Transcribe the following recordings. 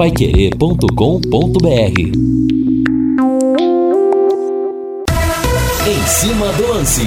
Paiquerê.com.br Em cima do lance.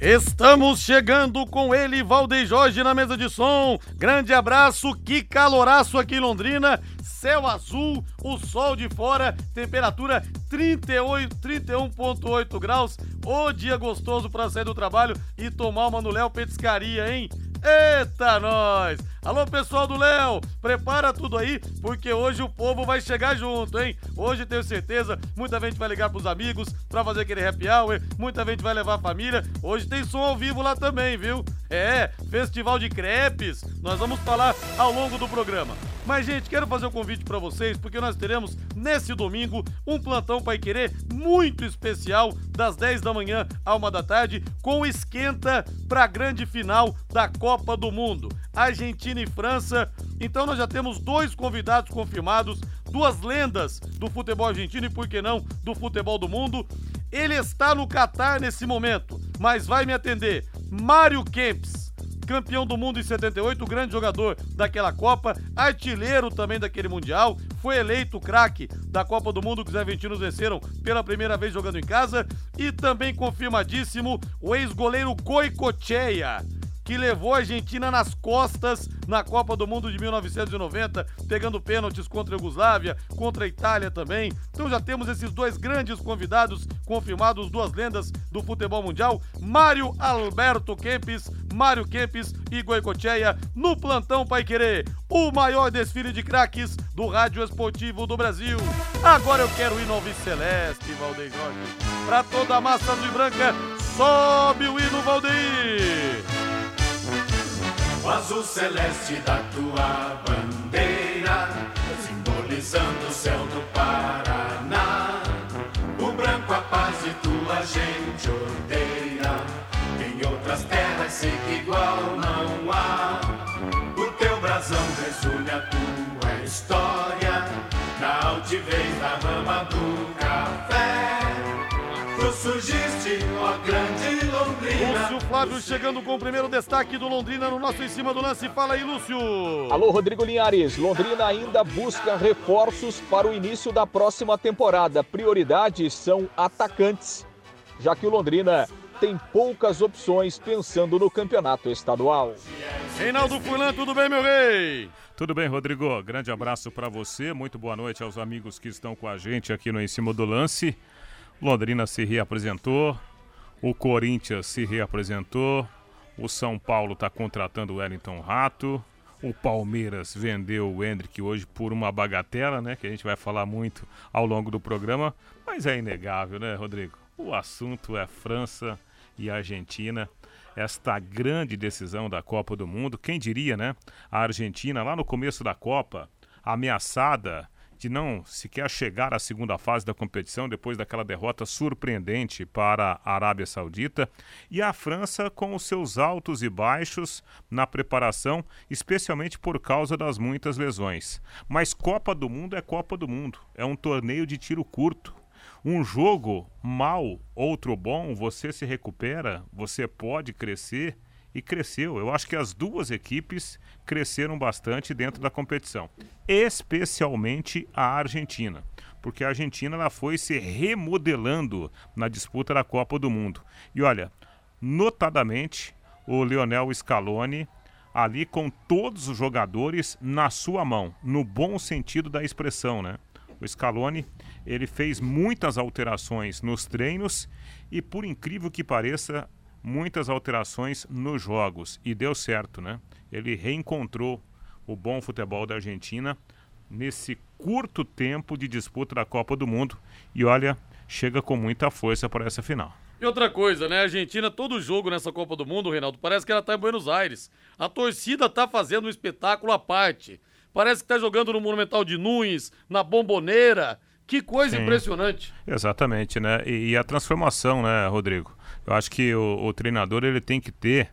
Estamos chegando com ele, Valdeir Jorge, na mesa de som. Grande abraço, que caloraço aqui em Londrina. Céu azul, o sol de fora, temperatura 38, 31,8 graus. O dia gostoso para sair do trabalho e tomar uma no Léo Petiscaria, hein? Eita, nós! Alô, pessoal do Léo, prepara tudo aí, porque hoje o povo vai chegar junto, hein? Hoje tenho certeza, muita gente vai ligar pros amigos pra fazer aquele happy hour, muita gente vai levar a família. Hoje tem som ao vivo lá também, viu? É, festival de crepes. Nós vamos falar ao longo do programa. Mas, gente, quero fazer um convite para vocês, porque nós teremos nesse domingo um plantão Pai Querer muito especial, das 10 da manhã à 1 da tarde, com esquenta para a grande final da Copa do Mundo. Argentina e França. Então nós já temos dois convidados confirmados, duas lendas do futebol argentino e, por que não, do futebol do mundo. Ele está no Catar nesse momento, mas vai me atender. Mário Kempis campeão do mundo em 78, grande jogador daquela Copa, artilheiro também daquele Mundial, foi eleito craque da Copa do Mundo que os argentinos venceram pela primeira vez jogando em casa e também confirmadíssimo o ex-goleiro Goicoechea que levou a Argentina nas costas na Copa do Mundo de 1990, pegando pênaltis contra a Iugoslávia, contra a Itália também. Então já temos esses dois grandes convidados confirmados, duas lendas do futebol mundial, Mário Alberto Kempis, Mário Kempis e Goicocheia no plantão Pai Querer, o maior desfile de craques do rádio esportivo do Brasil. Agora eu quero ir no Alves Celeste, Valdeir Jorge. Pra toda a massa azul e branca, sobe o hino Valdeir o azul celeste da tua bandeira, simbolizando o céu do Paraná. O branco a paz e tua gente odeia, em outras terras sei que igual não há. O teu brasão resume a tua história, na altivez da rama do café. Tu surgiste, ó grande. Lúcio Flávio chegando com o primeiro destaque do Londrina no nosso Em Cima do Lance. Fala aí, Lúcio. Alô, Rodrigo Linhares. Londrina ainda busca reforços para o início da próxima temporada. Prioridades são atacantes, já que o Londrina tem poucas opções pensando no campeonato estadual. Reinaldo Fulan, tudo bem, meu rei? Tudo bem, Rodrigo? Grande abraço para você. Muito boa noite aos amigos que estão com a gente aqui no Em Cima do Lance. Londrina se reapresentou, o Corinthians se reapresentou, o São Paulo está contratando o Wellington Rato, o Palmeiras vendeu o Hendrick hoje por uma bagatela, né? Que a gente vai falar muito ao longo do programa, mas é inegável, né, Rodrigo? O assunto é França e Argentina. Esta grande decisão da Copa do Mundo, quem diria, né? A Argentina, lá no começo da Copa, ameaçada de não sequer chegar à segunda fase da competição depois daquela derrota surpreendente para a Arábia Saudita, e a França com os seus altos e baixos na preparação, especialmente por causa das muitas lesões. Mas Copa do Mundo é Copa do Mundo, é um torneio de tiro curto. Um jogo mal, outro bom, você se recupera, você pode crescer e cresceu. Eu acho que as duas equipes cresceram bastante dentro da competição, especialmente a Argentina, porque a Argentina ela foi se remodelando na disputa da Copa do Mundo. E olha, notadamente o Lionel Scaloni ali com todos os jogadores na sua mão, no bom sentido da expressão, né? O Scaloni, ele fez muitas alterações nos treinos e por incrível que pareça, muitas alterações nos jogos e deu certo, né? Ele reencontrou o bom futebol da Argentina nesse curto tempo de disputa da Copa do Mundo e olha, chega com muita força para essa final. E outra coisa, né? A Argentina, todo jogo nessa Copa do Mundo, Reinaldo, parece que ela tá em Buenos Aires. A torcida tá fazendo um espetáculo à parte. Parece que tá jogando no Monumental de Nunes, na Bomboneira. Que coisa Sim, impressionante. Exatamente, né? E, e, a transformação, né, Rodrigo? Eu acho que o, o treinador ele tem que ter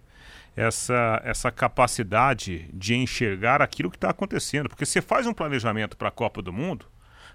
essa, essa capacidade de enxergar aquilo que está acontecendo. Porque você faz um planejamento para a Copa do Mundo,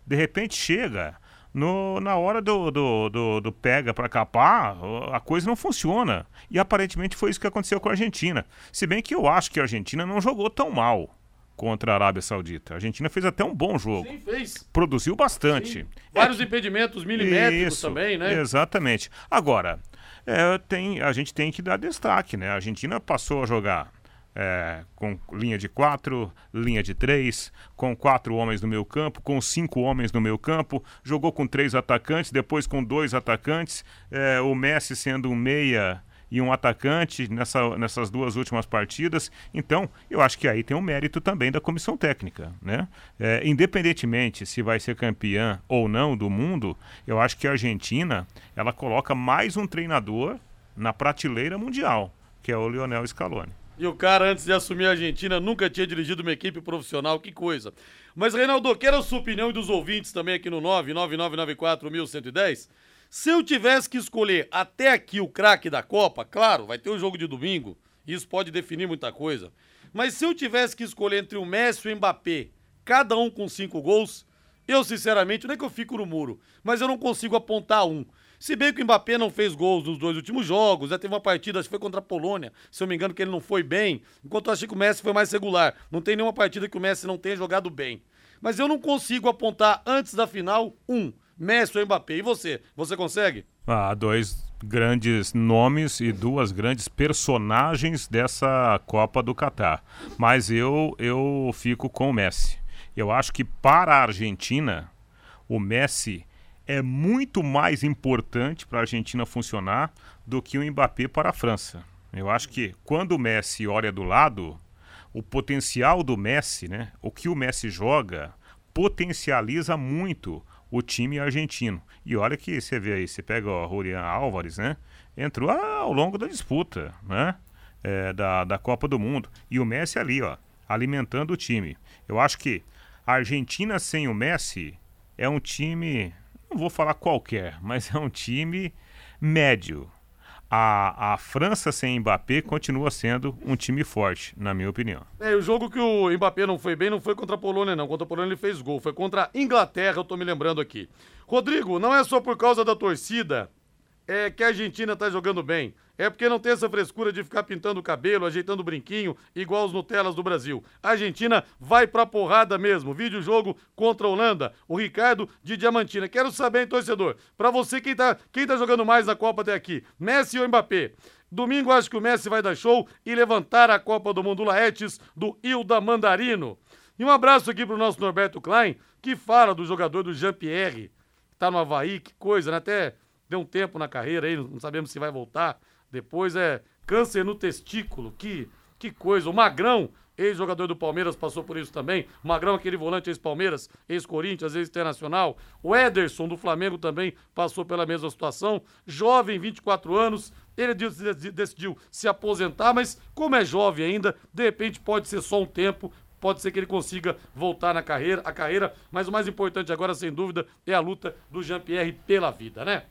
de repente chega no, na hora do, do, do, do pega para capar, a coisa não funciona. E aparentemente foi isso que aconteceu com a Argentina. Se bem que eu acho que a Argentina não jogou tão mal. contra a Arábia Saudita. A Argentina fez até um bom jogo. Sim, fez. Produziu bastante. Sim. Vários impedimentos milimétricos Isso, também, né? Exatamente. Agora, é, tem, a gente tem que dar destaque, né? A Argentina passou a jogar é, com linha de quatro, linha de três, com quatro homens no meio campo, com cinco homens no meio campo, jogou com três atacantes, depois com dois atacantes, é, o Messi sendo um meia e um atacante nessa, nessas duas últimas partidas. Então, eu acho que aí tem um mérito também da comissão técnica, né? É, independentemente se vai ser campeã ou não do mundo, eu acho que a Argentina ela coloca mais um treinador na prateleira mundial, que é o Lionel Scaloni. E o cara, antes de assumir a Argentina, nunca tinha dirigido uma equipe profissional, que coisa. Mas, Reinaldo, quero a sua opinião e dos ouvintes também aqui no 99994-1110. Se eu tivesse que escolher até aqui o craque da Copa, claro, vai ter o jogo de domingo, isso pode definir muita coisa. Mas se eu tivesse que escolher entre o Messi e o Mbappé, cada um com cinco gols, eu, sinceramente, não é que eu fico no muro, mas eu não consigo apontar um. Se bem que o Mbappé não fez gols nos dois últimos jogos, já teve uma partida, acho que foi contra a Polônia, se eu me engano, que ele não foi bem, enquanto eu achei que o Messi foi mais regular. Não tem nenhuma partida que o Messi não tenha jogado bem. Mas eu não consigo apontar antes da final um. Messi ou Mbappé. E você? Você consegue? Ah, dois grandes nomes e duas grandes personagens dessa Copa do Catar. Mas eu, eu fico com o Messi. Eu acho que para a Argentina, o Messi é muito mais importante para a Argentina funcionar do que o Mbappé para a França. Eu acho que quando o Messi olha do lado, o potencial do Messi, né, o que o Messi joga, potencializa muito o time argentino. E olha que você vê aí, você pega o Julian Álvares, né? Entrou ao longo da disputa, né? É, da, da Copa do Mundo. E o Messi ali, ó, alimentando o time. Eu acho que a Argentina sem o Messi é um time, não vou falar qualquer, mas é um time médio. A, a França sem Mbappé continua sendo um time forte, na minha opinião. É, o jogo que o Mbappé não foi bem não foi contra a Polônia, não. Contra a Polônia ele fez gol. Foi contra a Inglaterra, eu tô me lembrando aqui. Rodrigo, não é só por causa da torcida é que a Argentina tá jogando bem. É porque não tem essa frescura de ficar pintando o cabelo, ajeitando o brinquinho, igual os Nutellas do Brasil. A Argentina vai pra porrada mesmo. Vídeo jogo contra a Holanda. O Ricardo de Diamantina. Quero saber, hein, torcedor, pra você quem tá, quem tá jogando mais na Copa até aqui, Messi ou Mbappé? Domingo acho que o Messi vai dar show e levantar a Copa do Mundo Laetes do Hilda Mandarino. E um abraço aqui pro nosso Norberto Klein, que fala do jogador do Jean-Pierre. Tá no Havaí, que coisa, né? Até deu um tempo na carreira aí, não sabemos se vai voltar. Depois é câncer no testículo, que, que coisa. O Magrão, ex-jogador do Palmeiras, passou por isso também. O Magrão, aquele volante ex-Palmeiras, ex-Corinthians, ex-Internacional. O Ederson, do Flamengo, também passou pela mesma situação. Jovem, 24 anos, ele decidiu se aposentar, mas como é jovem ainda, de repente pode ser só um tempo, pode ser que ele consiga voltar na carreira, a carreira, mas o mais importante agora, sem dúvida, é a luta do Jean-Pierre pela vida, né?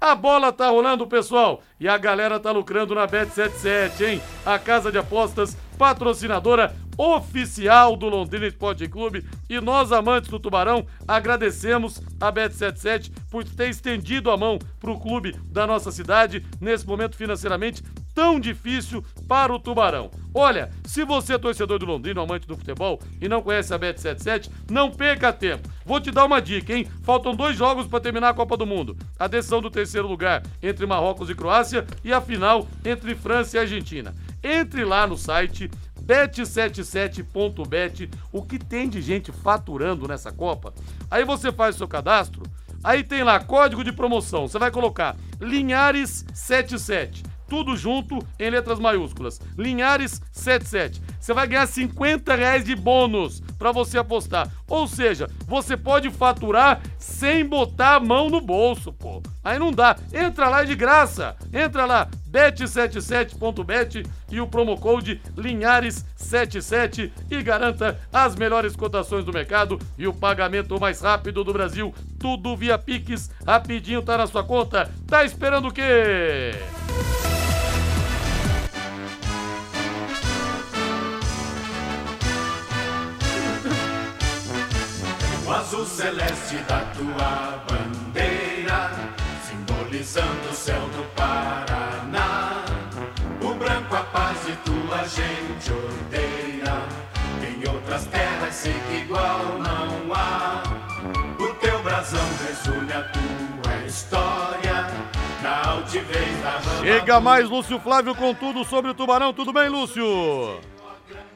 A bola tá rolando, pessoal, e a galera tá lucrando na Bet77, hein? A casa de apostas patrocinadora oficial do Londrina Esporte Clube. E nós, amantes do Tubarão, agradecemos a Bet77 por ter estendido a mão para o clube da nossa cidade nesse momento financeiramente tão difícil para o Tubarão. Olha, se você é torcedor do Londrina, amante do futebol e não conhece a Bet77, não perca tempo. Vou te dar uma dica, hein? Faltam dois jogos para terminar a Copa do Mundo. A decisão do terceiro lugar entre Marrocos e Croácia e a final entre França e Argentina. Entre lá no site bet77.bet, o que tem de gente faturando nessa Copa. Aí você faz o seu cadastro, aí tem lá código de promoção, você vai colocar Linhares77 tudo junto em letras maiúsculas. Linhares 77. Você vai ganhar 50 reais de bônus para você apostar. Ou seja, você pode faturar sem botar a mão no bolso, pô. Aí não dá. Entra lá de graça. Entra lá, bet77.bet e o promo code Linhares77 e garanta as melhores cotações do mercado e o pagamento mais rápido do Brasil. Tudo via Pix, rapidinho tá na sua conta. Tá esperando o quê? O azul celeste da tua bandeira, simbolizando o céu do Paraná. A gente odeia. Em outras terras sei que igual não há. O teu brasão resume a tua história. Na altivez da rama. Chega mais Lúcio Flávio com tudo sobre o Tubarão. Tudo bem, Lúcio?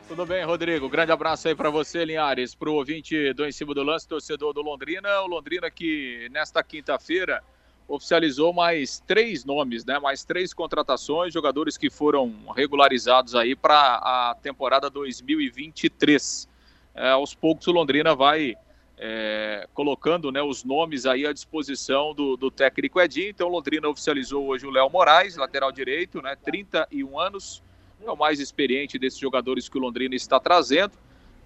Tudo bem, Rodrigo? Grande abraço aí para você, Linhares, para o ouvinte do Em Cima do Lance, torcedor do Londrina. O Londrina que nesta quinta-feira oficializou mais três nomes, né? Mais três contratações, jogadores que foram regularizados aí para a temporada 2023. É, aos poucos o Londrina vai é, colocando né, os nomes aí à disposição do, do técnico Edinho. Então, Londrina oficializou hoje o Léo Moraes, lateral direito, né, 31 anos, é o mais experiente desses jogadores que o Londrina está trazendo.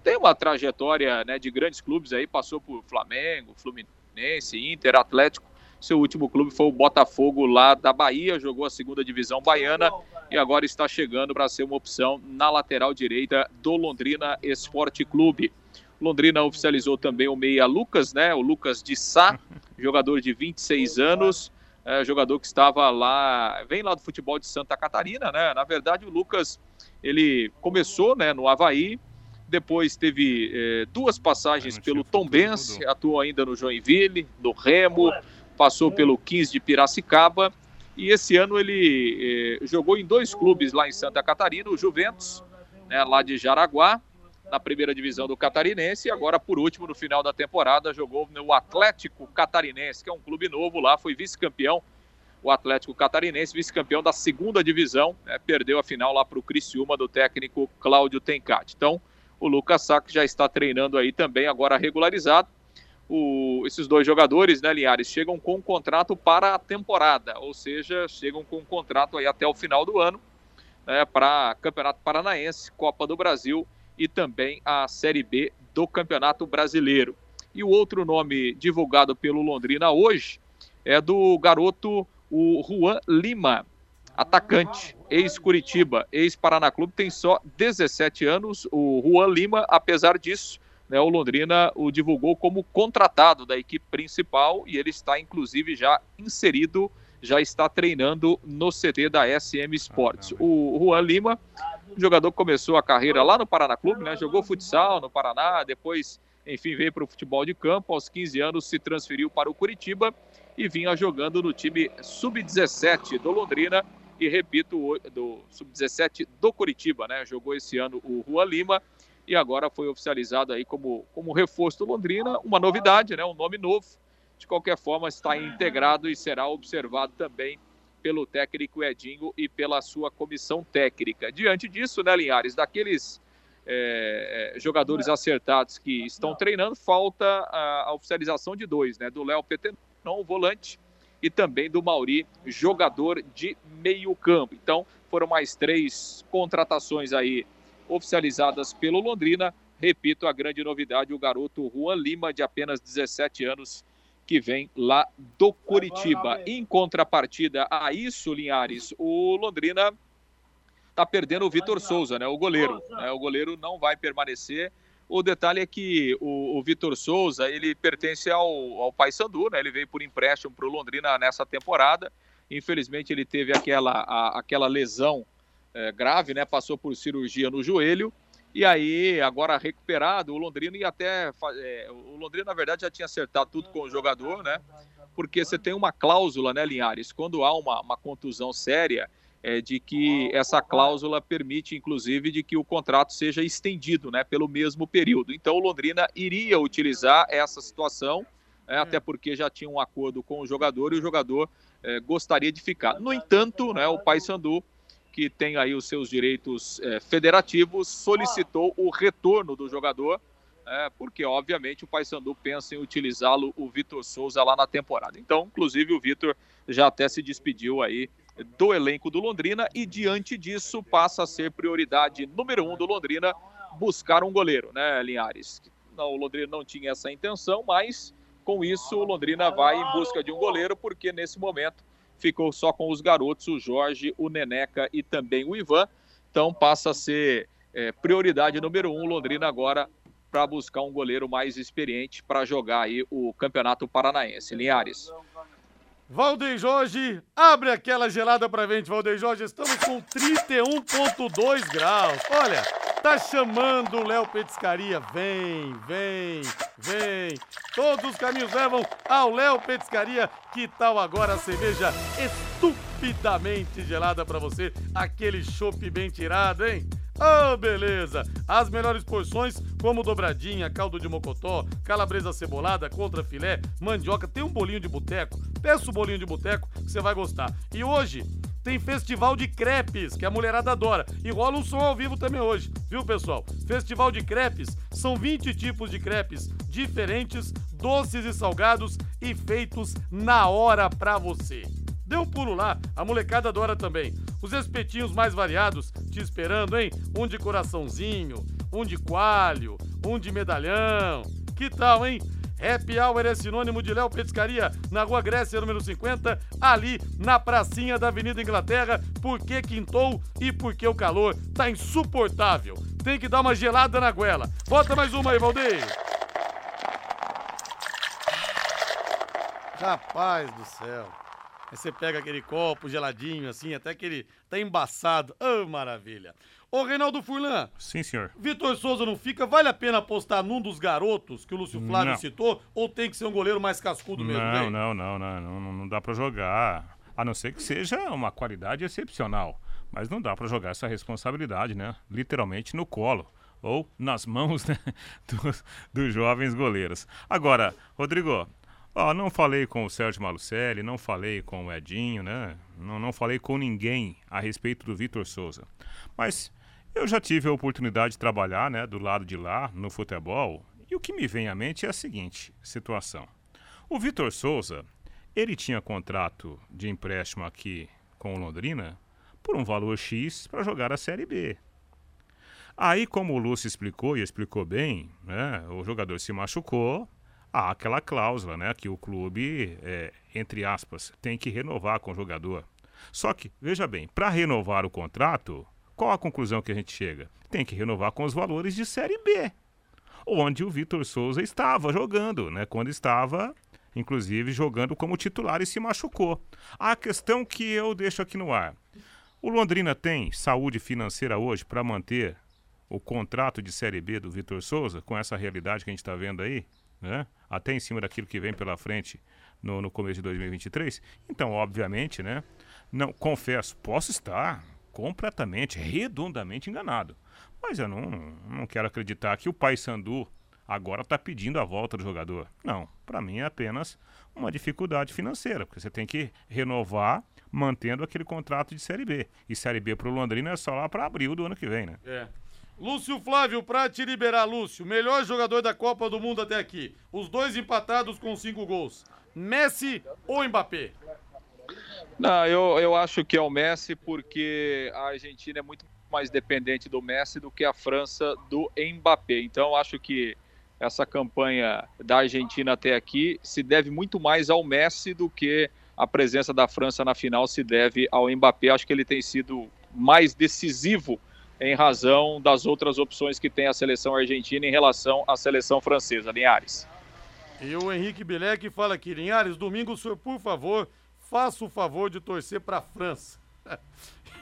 Tem uma trajetória né, de grandes clubes aí, passou por Flamengo, Fluminense, Inter, Atlético. Seu último clube foi o Botafogo lá da Bahia, jogou a segunda divisão baiana e agora está chegando para ser uma opção na lateral direita do Londrina Esporte Clube. Londrina oficializou também o meia Lucas, né? O Lucas de Sá, jogador de 26 anos, é, jogador que estava lá, vem lá do futebol de Santa Catarina, né? Na verdade, o Lucas ele começou, né, no Havaí, depois teve é, duas passagens pelo Tombense, atuou ainda no Joinville, no Remo, passou pelo 15 de Piracicaba e esse ano ele eh, jogou em dois clubes lá em Santa Catarina, o Juventus, né, lá de Jaraguá, na primeira divisão do Catarinense, e agora, por último, no final da temporada, jogou no Atlético Catarinense, que é um clube novo lá, foi vice-campeão. O Atlético Catarinense, vice-campeão da segunda divisão, né, perdeu a final lá para o Criciúma do técnico Cláudio Tencati. Então, o Lucas Sac já está treinando aí também, agora regularizado. O, esses dois jogadores, né, Linhares, chegam com um contrato para a temporada, ou seja, chegam com um contrato aí até o final do ano né, para Campeonato Paranaense, Copa do Brasil e também a Série B do Campeonato Brasileiro. E o outro nome divulgado pelo Londrina hoje é do garoto o Juan Lima, atacante, ex-Curitiba, ex-Paraná Clube, tem só 17 anos. O Juan Lima, apesar disso, né, o Londrina o divulgou como contratado da equipe principal e ele está inclusive já inserido, já está treinando no CT da SM Sports. O Juan Lima o jogador começou a carreira lá no Paraná Clube, né? Jogou futsal no Paraná, depois, enfim, veio para o futebol de campo. Aos 15 anos se transferiu para o Curitiba e vinha jogando no time sub-17 do Londrina e repito, do sub-17 do Curitiba, né? Jogou esse ano o Rua Lima e agora foi oficializado aí como, como reforço do Londrina, uma novidade, né? Um nome novo. De qualquer forma, está integrado e será observado também pelo técnico Edinho e pela sua comissão técnica. Diante disso, né, Linhares, daqueles é, jogadores acertados que estão treinando, falta a, a oficialização de dois, né? Do Léo Petenon, volante, e também do Mauri, jogador de meio campo. Então, foram mais três contratações aí oficializadas pelo Londrina. Repito, a grande novidade, o garoto Juan Lima, de apenas 17 anos, que vem lá do Curitiba. Em contrapartida a isso, Linhares, o Londrina está perdendo o Vitor Souza, né, o goleiro. Né, o goleiro não vai permanecer. O detalhe é que o, o Vitor Souza, ele pertence ao, ao Paysandu, né, ele veio por empréstimo para o Londrina nessa temporada. Infelizmente ele teve aquela, a, aquela lesão é, grave, né, passou por cirurgia no joelho e aí, agora recuperado, o Londrina e até. É, o Londrina, na verdade, já tinha acertado tudo com o jogador, né? Porque você tem uma cláusula, né, Linhares? Quando há uma, uma contusão séria, é de que essa cláusula permite, inclusive, de que o contrato seja estendido, né, pelo mesmo período. Então, o Londrina iria utilizar essa situação, né, até porque já tinha um acordo com o jogador e o jogador é, gostaria de ficar. No entanto, né, o Paysandu que tem aí os seus direitos é, federativos, solicitou o retorno do jogador, é, porque obviamente o Paysandu pensa em utilizá-lo, o Vitor Souza, lá na temporada. Então, inclusive, o Vitor já até se despediu aí do elenco do Londrina e diante disso passa a ser prioridade número um do Londrina buscar um goleiro, né, Linhares? Não, o Londrina não tinha essa intenção, mas com isso o Londrina vai em busca de um goleiro, porque nesse momento ficou só com os garotos, o Jorge, o Neneca e também o Ivan. Então passa a ser é, prioridade número um, Londrina agora para buscar um goleiro mais experiente para jogar aí o Campeonato Paranaense. Linhares. Valdeir Jorge, abre aquela gelada para gente, Valdeir Jorge. Estamos com 31,2 graus. Olha, Tá chamando o Léo Petiscaria. Vem, vem, vem. Todos os caminhos levam ao Léo Petiscaria. Que tal agora a cerveja estupidamente gelada para você? Aquele chopp bem tirado, hein? Oh, beleza! As melhores porções, como dobradinha, caldo de mocotó, calabresa cebolada, contra filé, mandioca, tem um bolinho de boteco. Peça o bolinho de boteco que você vai gostar. E hoje tem festival de crepes, que a mulherada adora. E rola um som ao vivo também hoje, viu, pessoal? Festival de crepes, são 20 tipos de crepes diferentes, doces e salgados e feitos na hora pra você. Dê um pulo lá, a molecada adora também. Os espetinhos mais variados te esperando, hein? Um de coraçãozinho, um de coalho, um de medalhão. Que tal, hein? Happy Hour é sinônimo de Léo Petiscaria, na Rua Grécia, número 50, ali na pracinha da Avenida Inglaterra, porque quintou e porque o calor tá insuportável. Tem que dar uma gelada na goela. Bota mais uma aí, Valdeir. Rapaz do céu. Aí você pega aquele copo geladinho, assim, até que ele tá embaçado. Oh, maravilha. Ô, Reinaldo Furlan. Sim, senhor. Vitor Souza não fica? Vale a pena apostar num dos garotos que o Lúcio Flávio Não. citou? Ou tem que ser um goleiro mais cascudo mesmo, Não, hein? não, não, não, não, não, dá pra jogar. A não ser que seja uma qualidade excepcional. Mas não dá pra jogar essa responsabilidade, né? Literalmente no colo. Ou nas mãos né? dos, dos jovens goleiros. Agora, Rodrigo, ó, não falei com o Sérgio Malucelli, não falei com o Edinho, né? Não, não falei com ninguém a respeito do Vitor Souza. Mas eu já tive a oportunidade de trabalhar, né, do lado de lá, no futebol. E o que me vem à mente é a seguinte situação. O Vitor Souza, ele tinha contrato de empréstimo aqui com o Londrina por um valor X para jogar a Série B. Aí, como o Lúcio explicou e explicou bem, né, o jogador se machucou, há aquela cláusula, né, que o clube, é, entre aspas, tem que renovar com o jogador. Só que, veja bem, para renovar o contrato, qual a conclusão que a gente chega? Tem que renovar com os valores de Série B, onde o Vitor Souza estava jogando, né, quando estava inclusive jogando como titular e se machucou. A questão que eu deixo aqui no ar: o Londrina tem saúde financeira hoje para manter o contrato de Série B do Vitor Souza com essa realidade que a gente está vendo aí, né? Até em cima daquilo que vem pela frente no, no começo de 2023. Então, obviamente, né? Não confesso, posso estar completamente, redondamente enganado, mas eu não, não quero acreditar que o Paysandu agora está pedindo a volta do jogador. Não, para mim é apenas uma dificuldade financeira, porque você tem que renovar mantendo aquele contrato de Série B. E Série B para o Londrina é só lá para abril do ano que vem, né? É. Lúcio Flávio, pra te liberar, Lúcio, melhor jogador da Copa do Mundo até aqui. Os dois empatados com cinco gols. Messi ou Mbappé? Não, eu, eu acho que é o Messi porque a Argentina é muito mais dependente do Messi do que a França do Mbappé. Então acho que essa campanha da Argentina até aqui se deve muito mais ao Messi do que a presença da França na final se deve ao Mbappé. Acho que ele tem sido mais decisivo em razão das outras opções que tem a seleção argentina em relação à seleção francesa. Linhares. E o Henrique Bilek fala aqui, Linhares, domingo por favor, faça o favor de torcer pra França.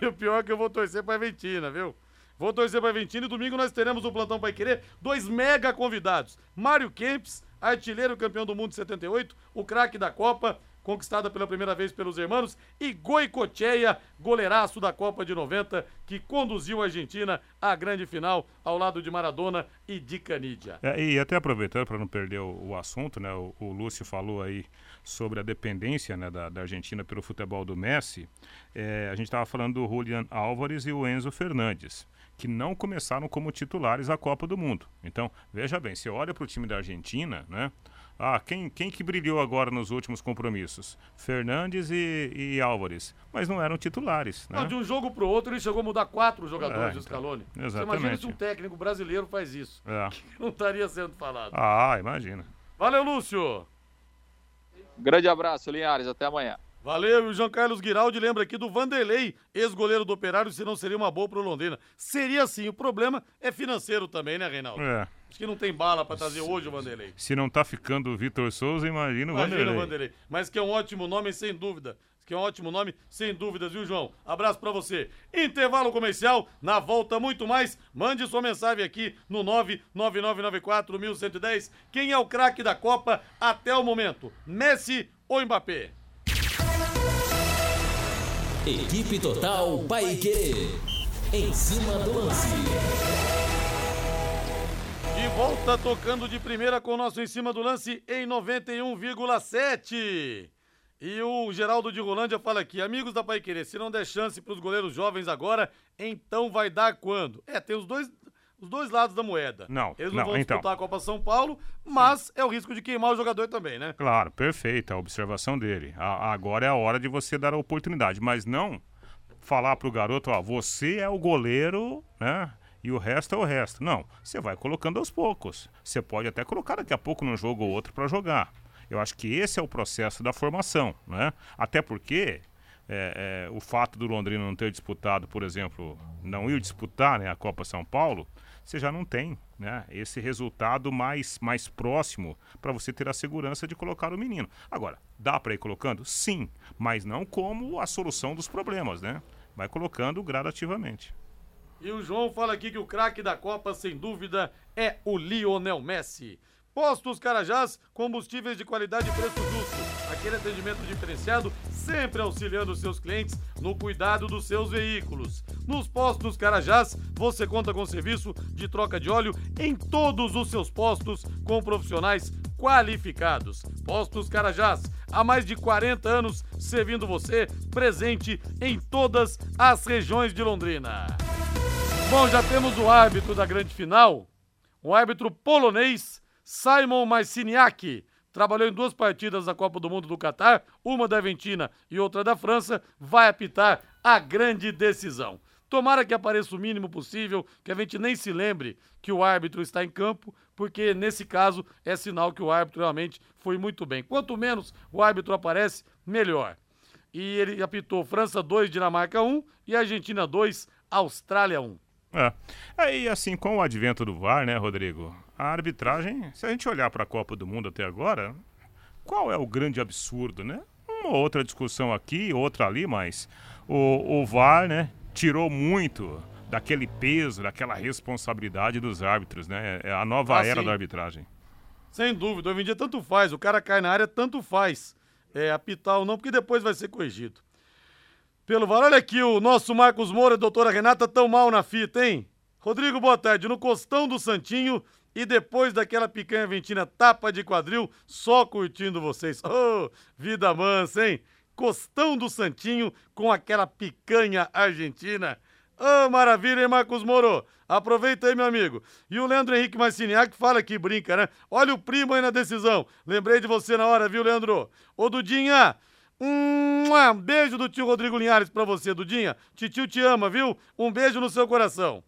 e o pior é que eu vou torcer pra Argentina, viu? Vou torcer pra Argentina e domingo nós teremos o Plantão Pai Querer, dois mega convidados. Mário Kempis, artilheiro campeão do mundo de 78, o craque da Copa, conquistada pela primeira vez pelos irmãos, e Goicocheia, goleiraço da Copa de 90, que conduziu a Argentina à grande final ao lado de Maradona e de Canidia. É, e até aproveitando para não perder o, o assunto, né? O, o, Lúcio falou aí sobre a dependência né, da, da Argentina pelo futebol do Messi. É, a gente estava falando do Julian Álvares e o Enzo Fernandes que não começaram como titulares a Copa do Mundo. Então, veja bem, você olha para o time da Argentina, né? Ah, quem, quem que brilhou agora nos últimos compromissos? Fernandes e, e Álvares. Mas não eram titulares, né? Não, de um jogo pro outro ele chegou a mudar quatro jogadores É, de Scaloni. então, Você imagina se um técnico brasileiro faz isso. É. Não estaria sendo falado. Ah, imagina. Valeu, Lúcio! Grande abraço, Linhares. Até amanhã. Valeu, o João Carlos Giraldi lembra aqui do Vanderlei, ex-goleiro do Operário, se não seria uma boa pro Londrina. Seria sim, o problema é financeiro também, né, Reinaldo? É. Acho que não tem bala pra trazer hoje o Vanderlei. Se não tá ficando o Vitor Souza, imagina o Imagina Vanderlei. o Vanderlei. Mas que é um ótimo nome, sem dúvida. que é um ótimo nome, sem dúvidas, viu, João? Abraço pra você. Intervalo comercial, na volta muito mais. Mande sua mensagem aqui no 99994-1110. Quem é o craque da Copa até o momento? Messi ou Mbappé? Equipe Total Paique. Em cima do lance. De volta tocando de primeira com o nosso em cima do lance em 91,7. E o Geraldo de Rolândia fala aqui, amigos da Pai se não der chance para os goleiros jovens agora, então vai dar quando? É, tem os dois, os dois lados da moeda. Não, Eles não, não, vão então. disputar a Copa São Paulo, mas é o risco de queimar o jogador também, né? Claro, perfeita a observação dele. A- agora é a hora de você dar a oportunidade, mas não falar pro garoto, ó, você é o goleiro, né? E o resto é o resto. Não, você vai colocando aos poucos. Você pode até colocar daqui a pouco num jogo ou outro para jogar. Eu acho que esse é o processo da formação, né? Até porque é, é, o fato do Londrina não ter disputado, por exemplo, não ir disputar né, a Copa São Paulo, você já não tem né, esse resultado mais, mais próximo para você ter a segurança de colocar o menino. Agora, dá para ir colocando? Sim, mas não como a solução dos problemas, né? Vai colocando gradativamente. E o João fala aqui que o craque da Copa, sem dúvida, é o Lionel Messi. Postos Carajás, combustíveis de qualidade e preço justo. Aquele atendimento diferenciado, sempre auxiliando seus clientes no cuidado dos seus veículos. Nos postos Carajás, você conta com serviço de troca de óleo em todos os seus postos com profissionais qualificados. Postos Carajás, há mais de 40 anos servindo você, presente em todas as regiões de Londrina. Bom, já temos o árbitro da grande final, o árbitro polonês Simon Marciniak. Trabalhou em duas partidas da Copa do Mundo do Catar, uma da Argentina e outra da França, vai apitar a grande decisão. Tomara que apareça o mínimo possível, que a gente nem se lembre que o árbitro está em campo, porque nesse caso é sinal que o árbitro realmente foi muito bem. Quanto menos o árbitro aparece, melhor. E ele apitou França 2, Dinamarca 1 e Argentina 2, Austrália 1. É. Aí, assim, com o advento do VAR, né, Rodrigo? A arbitragem, se a gente olhar para a Copa do Mundo até agora, qual é o grande absurdo, né? Uma outra discussão aqui, outra ali, mas o, o VAR, né, tirou muito daquele peso, daquela responsabilidade dos árbitros, né? É a nova Ah, era sim. da arbitragem. Sem dúvida, hoje em dia tanto faz. O cara cai na área, tanto faz. É, apitar ou não, porque depois vai ser corrigido. Pelo VAR, olha aqui o nosso Marcos Moura e a doutora Renata tão mal na fita, hein? Rodrigo, boa tarde. No costão do Santinho e depois daquela picanha ventina tapa de quadril, só curtindo vocês. Ô, vida mansa, hein? Costão do Santinho com aquela picanha argentina. Ô, maravilha, hein, Marcos Moro? Aproveita aí, meu amigo. E o Leandro Henrique Marciniak fala que brinca, né? Olha o primo aí na decisão. Lembrei de você na hora, viu, Leandro? Ô, Dudinha, um beijo do tio Rodrigo Linhares pra você, Dudinha. Titio te ama, viu? Um beijo no seu coração.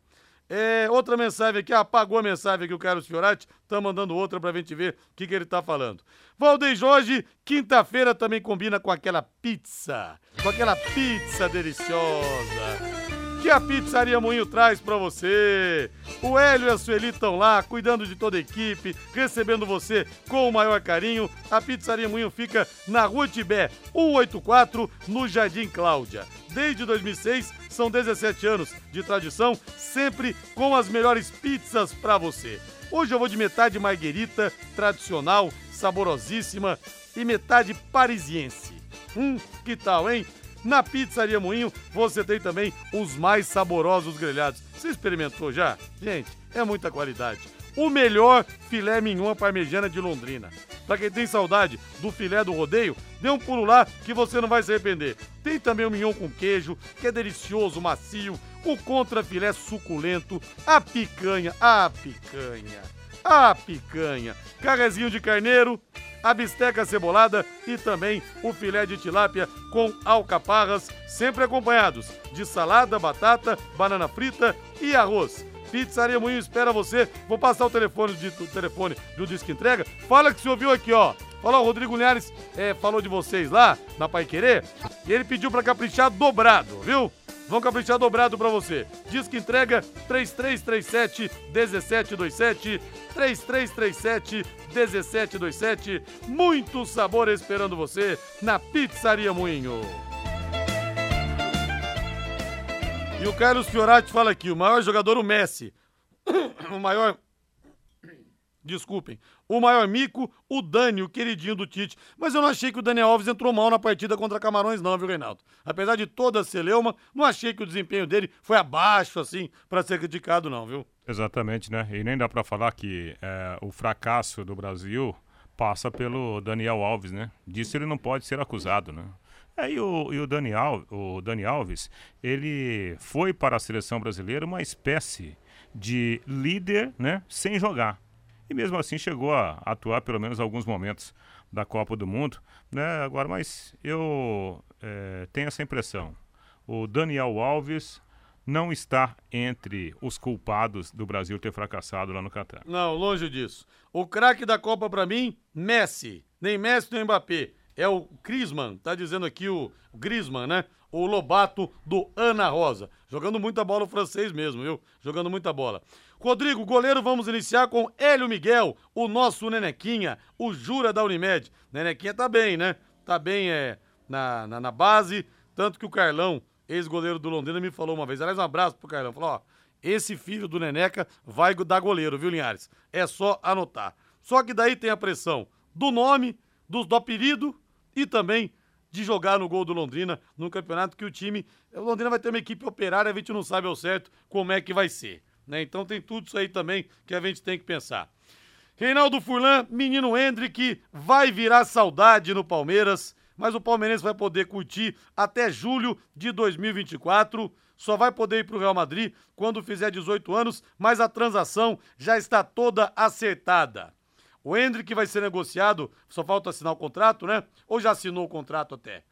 É, outra mensagem aqui, apagou a mensagem aqui o Carlos Fiorati, tá mandando outra pra gente ver o que, que ele tá falando. Valdeir Jorge, quinta-feira também combina com aquela pizza, com aquela pizza deliciosa que a Pizzaria Moinho traz pra você. O Hélio e a Sueli estão lá, cuidando de toda a equipe, recebendo você com o maior carinho. A Pizzaria Moinho fica na Rua Tibé, 184, no Jardim Cláudia. Desde 2006, são 17 anos de tradição, sempre com as melhores pizzas pra você. Hoje eu vou de metade marguerita, tradicional, saborosíssima, e metade parisiense. Hum, que tal, hein? Na Pizzaria Moinho você tem também os mais saborosos grelhados. Você experimentou já? Gente, é muita qualidade. O melhor filé mignon parmegiana de Londrina. Pra quem tem saudade do filé do rodeio, dê um pulo lá que você não vai se arrepender. Tem também o mignon com queijo, que é delicioso, macio, o contra filé suculento, a picanha, a picanha, a picanha, carrezinho de carneiro, a bisteca cebolada e também o filé de tilápia com alcaparras, sempre acompanhados de salada, batata, banana frita e arroz. Pizzaria Moinho espera você. Vou passar o telefone, de, o telefone do Disque Entrega. Fala que você ouviu aqui, ó. Fala, o Rodrigo Linhares é, falou de vocês lá na Pai Querer e ele pediu pra caprichar dobrado, viu? Vão caprichar dobrado para você. Disque entrega 3337 1727 3337 1727. Muito sabor esperando você na Pizzaria Moinho. E o Carlos Fiorati fala aqui, o maior jogador o Messi. O maior Desculpem. O maior mico, o Dani, o queridinho do Tite. Mas eu não achei que o Daniel Alves entrou mal na partida contra Camarões, não, viu, Reinaldo? Apesar de toda a celeuma, não achei que o desempenho dele foi abaixo, assim, para ser criticado, não, viu? Exatamente, né? E nem dá para falar que é, o fracasso do Brasil passa pelo Daniel Alves, né? Disso ele não pode ser acusado, né? É, e o, e o, Daniel, o Dani Alves, ele foi para a seleção brasileira uma espécie de líder, né? Sem jogar e mesmo assim chegou a atuar pelo menos alguns momentos da Copa do Mundo, né? Agora, mas eu é, tenho essa impressão. O Daniel Alves não está entre os culpados do Brasil ter fracassado lá no Catar. Não, longe disso. O craque da Copa para mim, Messi. Nem Messi nem Mbappé. É o Griezmann, tá dizendo aqui o Griezmann, né? O Lobato do Ana Rosa. Jogando muita bola o francês mesmo, viu? Jogando muita bola. Rodrigo, goleiro, vamos iniciar com Hélio Miguel, o nosso Nenequinha, o Jura da Unimed. Nenequinha tá bem, né? Tá bem é, na, na, na base, tanto que o Carlão, ex-goleiro do Londrina, me falou uma vez. Aliás, um abraço pro Carlão. Falou, ó, esse filho do Neneca vai dar goleiro, viu, Linhares? É só anotar. Só que daí tem a pressão do nome, do, do apelido e também de jogar no gol do Londrina no campeonato que o time. O Londrina vai ter uma equipe operária, a gente não sabe ao certo como é que vai ser. Né? Então tem tudo isso aí também que a gente tem que pensar. Reinaldo Furlan, menino Hendrick, vai virar saudade no Palmeiras, mas o palmeirense vai poder curtir até julho de 2024. Só vai poder ir para o Real Madrid quando fizer 18 anos, mas a transação já está toda acertada. O Hendrick vai ser negociado, só falta assinar o contrato, né? Ou já assinou o contrato até?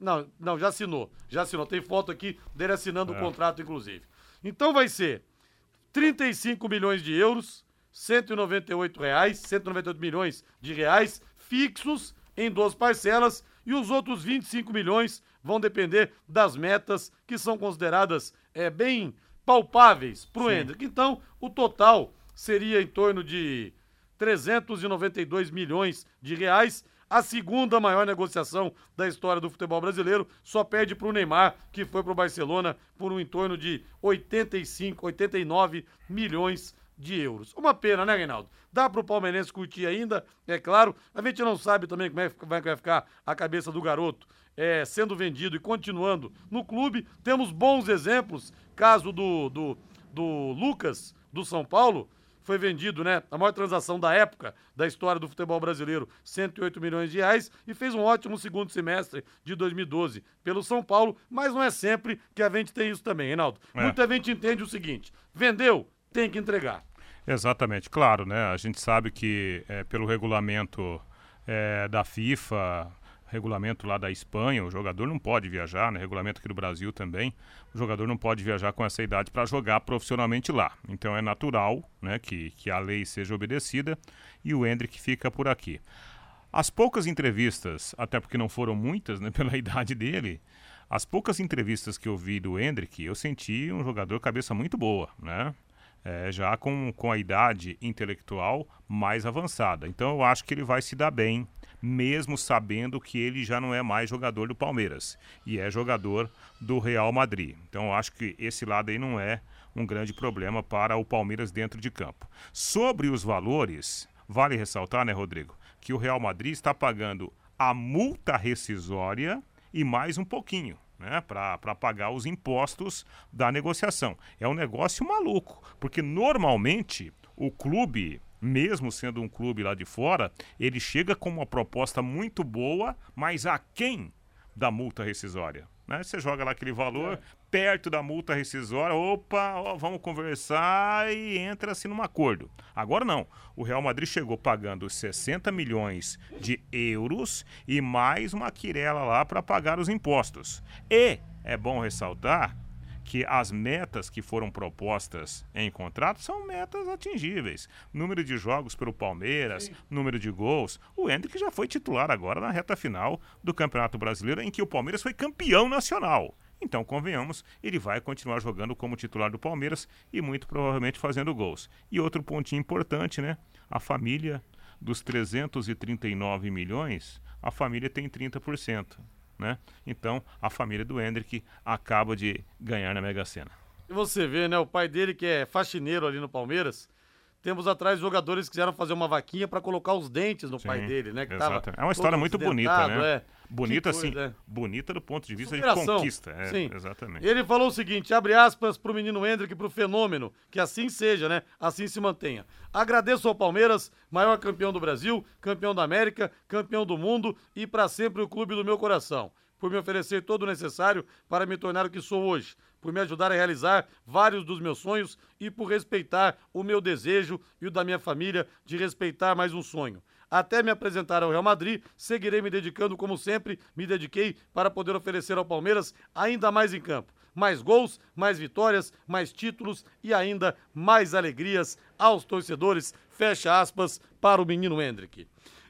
Não, não, já assinou. Já assinou. Tem foto aqui dele assinando é. o contrato, inclusive. Então vai ser 35 milhões de euros, 198 reais, 198 milhões de reais fixos em duas parcelas e os outros 25 milhões vão depender das metas que são consideradas é, bem palpáveis para o Hendrick. Então, o total seria em torno de 392 milhões de reais a segunda maior negociação da história do futebol brasileiro, só perde para o Neymar, que foi para o Barcelona por um entorno de 85, 89 milhões de euros. Uma pena, né, Reinaldo? Dá para o palmeirense curtir ainda, é claro. A gente não sabe também como é que vai ficar a cabeça do garoto é, sendo vendido e continuando no clube. Temos bons exemplos, caso do, do, do Lucas, do São Paulo, foi vendido, né? A maior transação da época da história do futebol brasileiro, 108 milhões de reais, e fez um ótimo segundo semestre de 2012 pelo São Paulo, mas não é sempre que a gente tem isso também, Reinaldo. É. Muita gente entende o seguinte: vendeu, tem que entregar. Exatamente, claro, né? A gente sabe que é, pelo regulamento é, da FIFA, regulamento lá da Espanha, o jogador não pode viajar, né? Regulamento aqui do Brasil também. O jogador não pode viajar com essa idade para jogar profissionalmente lá. Então é natural, né, que, que a lei seja obedecida e o Hendrick fica por aqui. As poucas entrevistas, até porque não foram muitas, né, pela idade dele, as poucas entrevistas que eu vi do Hendrick, eu senti um jogador cabeça muito boa, né? É, já com, com a idade intelectual mais avançada. Então eu acho que ele vai se dar bem mesmo sabendo que ele já não é mais jogador do Palmeiras e é jogador do Real Madrid. Então acho que esse lado aí não é um grande problema para o Palmeiras dentro de campo. Sobre os valores, vale ressaltar, né, Rodrigo, que o Real Madrid está pagando a multa rescisória e mais um pouquinho. Né, para pagar os impostos da negociação. É um negócio maluco, porque normalmente o clube mesmo sendo um clube lá de fora, ele chega com uma proposta muito boa, mas a quem da multa rescisória? Né? Você joga lá aquele valor é. perto da multa rescisória, opa, ó, vamos conversar e entra-se num acordo. Agora não, o Real Madrid chegou pagando 60 milhões de euros e mais uma quirela lá para pagar os impostos. E é bom ressaltar que as metas que foram propostas em contrato são metas atingíveis. Número de jogos pelo Palmeiras, Sim. número de gols. O Hendrick já foi titular agora na reta final do Campeonato Brasileiro, em que o Palmeiras foi campeão nacional. Então, convenhamos, ele vai continuar jogando como titular do Palmeiras e muito provavelmente fazendo gols. E outro pontinho importante, né? A família dos 339 milhões, a família tem 30%. Né? Então, a família do Hendrick acaba de ganhar na Mega Sena. E você vê, né? O pai dele, que é faxineiro ali no Palmeiras, Tempos atrás, jogadores quiseram fazer uma vaquinha para colocar os dentes no Sim, pai dele, né? Que tava é uma história muito bonita, né? É. Bonita, assim, é. bonita do ponto de vista Superação. de conquista. É, Sim. Exatamente. Ele falou o seguinte: abre aspas pro menino Hendrick, pro fenômeno, que assim seja, né? Assim se mantenha. Agradeço ao Palmeiras, maior campeão do Brasil, campeão da América, campeão do mundo e para sempre o clube do meu coração por me oferecer todo o necessário para me tornar o que sou hoje, por me ajudar a realizar vários dos meus sonhos e por respeitar o meu desejo e o da minha família de respeitar mais um sonho. Até me apresentar ao Real Madrid, seguirei me dedicando como sempre me dediquei para poder oferecer ao Palmeiras ainda mais em campo. Mais gols, mais vitórias, mais títulos e ainda mais alegrias aos torcedores. Fecha aspas para o menino Hendrick.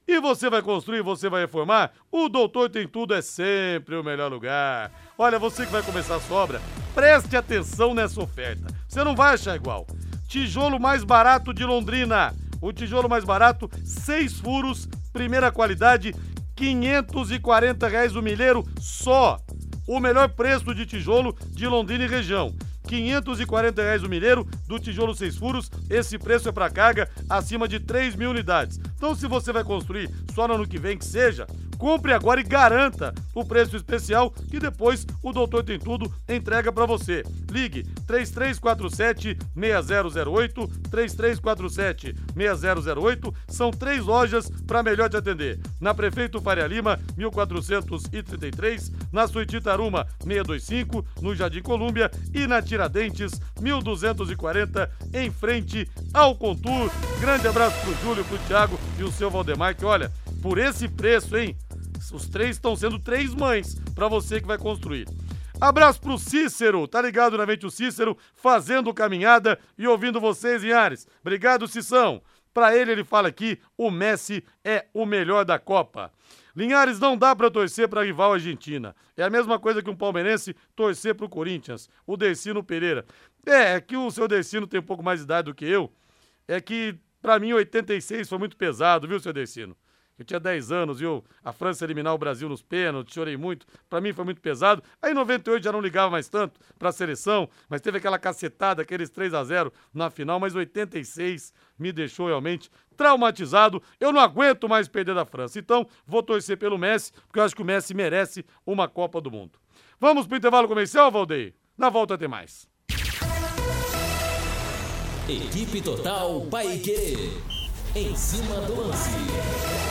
E você vai construir, você vai reformar? O Doutor Tem Tudo é sempre o melhor lugar. Olha, você que vai começar a sua obra, preste atenção nessa oferta. Você não vai achar igual. Tijolo mais barato de Londrina. O tijolo mais barato, seis furos, primeira qualidade, 540 reais o milheiro só. O melhor preço de tijolo de Londrina e região. 540 reais o milheiro do tijolo seis furos. Esse preço é para carga acima de 3 mil unidades. Então, se você vai construir só no ano que vem que seja, Compre agora e garanta o preço especial que depois o Doutor Tem Tudo entrega para você. Ligue 3347 6008 3347 6008. São três lojas para melhor te atender. Na Prefeito Faria Lima, 1433, na Suíte Taruma 625, no Jardim Colúmbia e na Tiradentes 1240, em frente ao Contur. Grande abraço pro Júlio, pro Thiago e o seu Valdemar, que olha, por esse preço, hein? Os três estão sendo três mães para você que vai construir. Abraço pro Cícero, tá ligado na mente o Cícero, fazendo caminhada e ouvindo vocês em Ares. Obrigado, Cição. Para ele, ele fala aqui: o Messi é o melhor da Copa. Linhares não dá para torcer para rival Argentina. É a mesma coisa que um palmeirense torcer para o Corinthians. O Decino Pereira. É, é que o seu Decino tem um pouco mais de idade do que eu. É que, para mim, 86 foi muito pesado, viu, seu Decino? Eu tinha 10 anos, viu? A França eliminar o Brasil nos pênaltis, chorei muito. Para mim foi muito pesado. Aí em 98 já não ligava mais tanto para a seleção, mas teve aquela cacetada, aqueles 3 a 0 na final, mas 86 me deixou realmente traumatizado. Eu não aguento mais perder da França. Então, vou torcer pelo Messi, porque eu acho que o Messi merece uma Copa do Mundo. Vamos pro intervalo comercial, Valdeir? Na volta tem mais. Equipe Total Paique. Em cima do lance.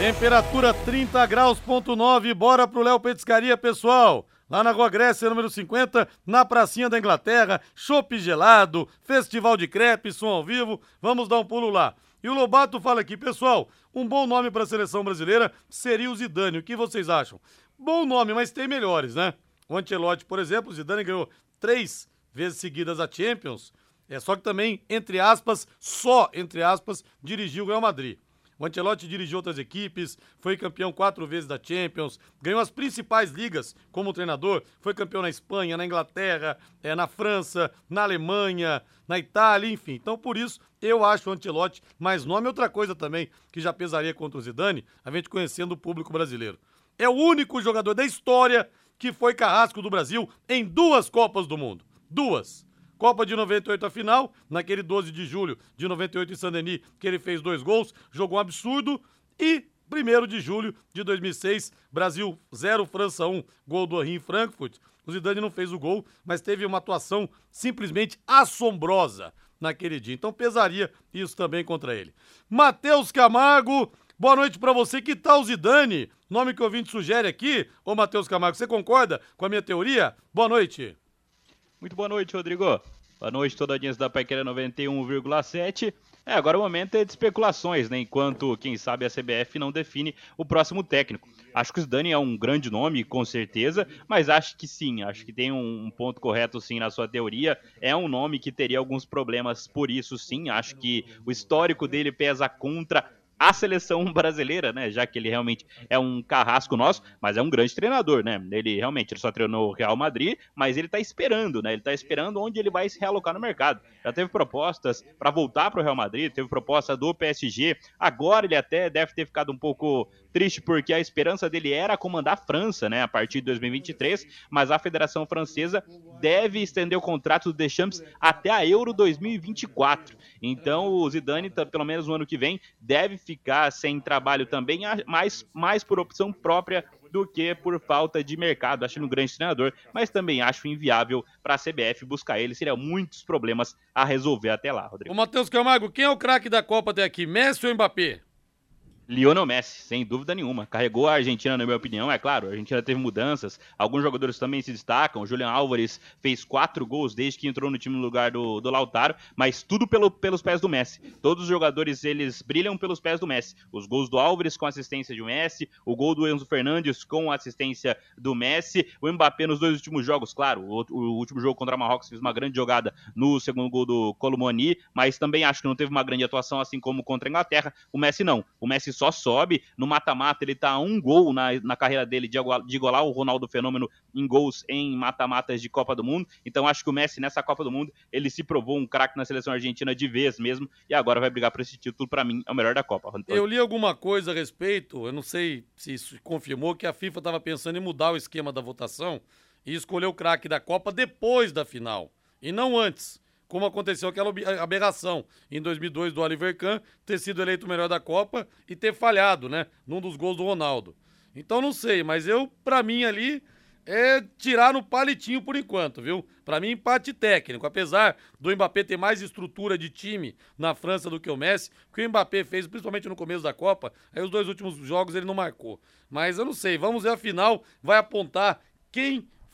Temperatura 30 graus, ponto 9. Bora pro Léo Petiscaria, pessoal. Lá na Rua Grécia, número 50, na Pracinha da Inglaterra, chopp gelado, festival de crepe, som ao vivo. Vamos dar um pulo lá. E o Lobato fala aqui, pessoal, um bom nome para a seleção brasileira seria o Zidane. O que vocês acham? Bom nome, mas tem melhores, né? O Ancelotti, por exemplo, o Zidane ganhou três vezes seguidas a Champions. É só que também, entre aspas, só entre aspas, dirigiu o Real Madrid. O Ancelotti dirigiu outras equipes, foi campeão quatro vezes da Champions, ganhou as principais ligas como treinador, foi campeão na Espanha, na Inglaterra, é, na França, na Alemanha, na Itália, enfim. Então, por isso, eu acho o Ancelotti, mas nome outra coisa também, que já pesaria contra o Zidane, a gente conhecendo o público brasileiro. É o único jogador da história que foi carrasco do Brasil em duas Copas do Mundo. Duas. Copa de 98 a final, naquele 12 de julho de 98 em Saint-Denis, que ele fez dois gols, jogou um absurdo. E 1 de julho de 2006, Brasil 0, França 1, gol do Henri em Frankfurt. O Zidane não fez o gol, mas teve uma atuação simplesmente assombrosa naquele dia. Então pesaria isso também contra ele. Matheus Camargo, boa noite para você. Que tal Zidane? Nome que o ouvinte sugere aqui. Ô Matheus Camargo, você concorda com a minha teoria? Boa noite. Muito boa noite, Rodrigo. Boa noite, toda a audiência da Paiquera 91,7. É, agora o momento é de especulações, né? Enquanto, quem sabe, a CBF não define o próximo técnico. Acho que o Zidane é um grande nome, com certeza, mas acho que sim, acho que tem um ponto correto sim na sua teoria. É um nome que teria alguns problemas por isso, sim. Acho que o histórico dele pesa contra a seleção brasileira, né? Já que ele realmente é um carrasco nosso, mas é um grande treinador, né? Ele realmente ele só treinou o Real Madrid, mas ele tá esperando, né? Ele tá esperando onde ele vai se realocar no mercado. Já teve propostas para voltar para o Real Madrid, teve proposta do PSG. Agora ele até deve ter ficado um pouco triste porque a esperança dele era comandar a França, né, a partir de 2023, mas a Federação Francesa deve estender o contrato do Deschamps até a Euro 2024. Então o Zidane, pelo menos no ano que vem, deve ficar sem trabalho também, mais, mais por opção própria do que por falta de mercado. Acho ele um grande treinador, mas também acho inviável para a CBF buscar ele. Seria muitos problemas a resolver até lá, Rodrigo. Ô, Matheus Camargo, quem é o craque da Copa até aqui? Messi ou Mbappé? Lionel Messi, sem dúvida nenhuma. Carregou a Argentina, na minha opinião, é claro. A Argentina teve mudanças. Alguns jogadores também se destacam. O Julian Álvares fez quatro gols desde que entrou no time no lugar do, do Lautaro, mas tudo pelo, pelos pés do Messi. Todos os jogadores, eles brilham pelos pés do Messi. Os gols do Álvares com assistência de Messi, o gol do Enzo Fernandes com assistência do Messi, o Mbappé nos dois últimos jogos, claro. O, o último jogo contra a Marrocos fez uma grande jogada no segundo gol do Colomoni, mas também acho que não teve uma grande atuação, assim como contra a Inglaterra. O Messi não. O Messi só sobe. No mata-mata, ele tá a um gol na, na carreira dele de, de igualar o Ronaldo Fenômeno em gols em mata-matas de Copa do Mundo. Então acho que o Messi, nessa Copa do Mundo, ele se provou um craque na seleção argentina de vez mesmo. E agora vai brigar por esse título, para mim, é o melhor da Copa. Eu li alguma coisa a respeito, eu não sei se isso confirmou, que a FIFA estava pensando em mudar o esquema da votação e escolher o craque da Copa depois da final, e não antes como aconteceu aquela aberração em 2002 do Oliver Kahn ter sido eleito o melhor da Copa e ter falhado, né, num dos gols do Ronaldo. Então não sei, mas eu, para mim ali, é tirar no palitinho por enquanto, viu? Para mim, empate técnico. Apesar do Mbappé ter mais estrutura de time na França do que o Messi, que o Mbappé fez, principalmente no começo da Copa, aí os dois últimos jogos ele não marcou. Mas eu não sei, vamos ver a final, vai apontar quem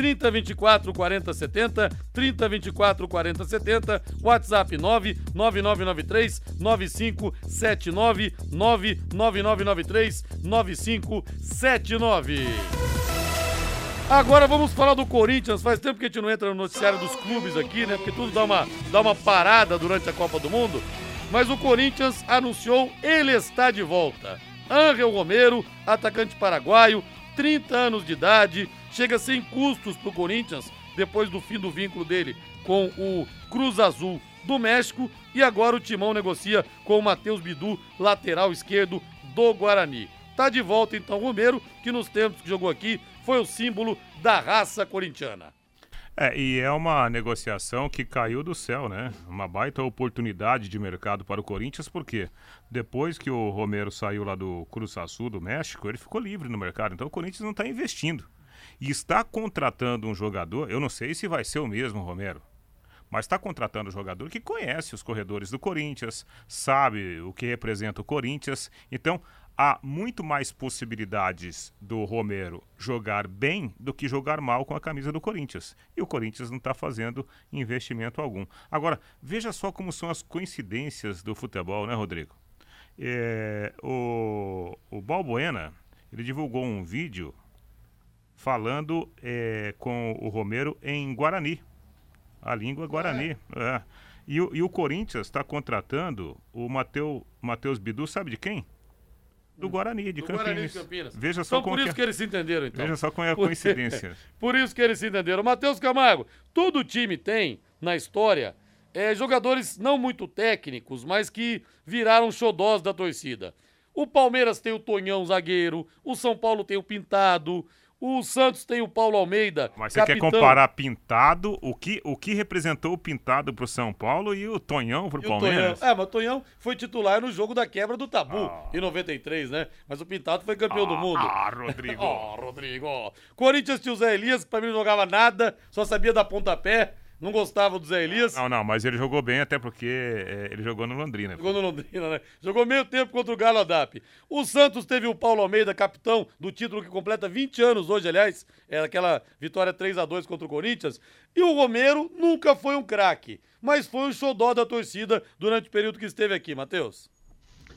30 24 40 70, 30 24 40 70, WhatsApp 99993 9579 99993 9579. Agora vamos falar do Corinthians. Faz tempo que a gente não entra no noticiário dos clubes aqui, né? Porque tudo dá uma, dá uma parada durante a Copa do Mundo. Mas o Corinthians anunciou ele está de volta. Ángel Romero, atacante paraguaio, 30 anos de idade, chega sem custos para o Corinthians depois do fim do vínculo dele com o Cruz Azul do México e agora o Timão negocia com o Matheus Bidu, lateral esquerdo do Guarani. Tá de volta então o Romero, que nos tempos que jogou aqui foi o símbolo da raça corintiana. É, e é uma negociação que caiu do céu, né? Uma baita oportunidade de mercado para o Corinthians, porque depois que o Romero saiu lá do Cruz Azul do México, ele ficou livre no mercado. Então o Corinthians não está investindo e está contratando um jogador, eu não sei se vai ser o mesmo, Romero, mas está contratando um jogador que conhece os corredores do Corinthians, sabe o que representa o Corinthians. Então, há muito mais possibilidades do Romero jogar bem do que jogar mal com a camisa do Corinthians. E o Corinthians não está fazendo investimento algum. Agora, veja só como são as coincidências do futebol, né, Rodrigo? É, o, o Balbuena, ele divulgou um vídeo falando é, com o Romero em Guarani. A língua Guarani. É. É. E, e, o Corinthians está contratando o Matheus Bidu, sabe de quem? Do Guarani, de, do Campinas. Guarani de Campinas. Veja só então, por isso que... que eles se entenderam, então. Veja só como é a coincidência. por isso que eles se entenderam. Matheus Camargo, todo time tem, na história, é, jogadores não muito técnicos, mas que viraram xodós da torcida. O Palmeiras tem o Tonhão zagueiro, o São Paulo tem o Pintado, o Santos tem o Paulo Almeida. Mas você capitão. quer comparar Pintado, o que, o que representou o Pintado pro São Paulo e o Tonhão pro e Palmeiras? Tonhão. É, mas o Tonhão foi titular no jogo da quebra do tabu ah. em 93, né? Mas o Pintado foi campeão ah, do mundo. Ah, Rodrigo. Ó, oh, Rodrigo. Corinthians tinha o Zé Elias, que pra mim não jogava nada, só sabia dar pontapé. Não gostava do Zé Elias. Não, não, mas ele jogou bem até porque é, ele jogou no Londrina. Jogou no Londrina, né? Jogou meio tempo contra o Galo Adap. O Santos teve o Paulo Almeida, capitão do título que completa 20 anos hoje, aliás. É aquela vitória 3 a 2 contra o Corinthians. E o Romero nunca foi um craque, mas foi o xodó da torcida durante o período que esteve aqui, Matheus.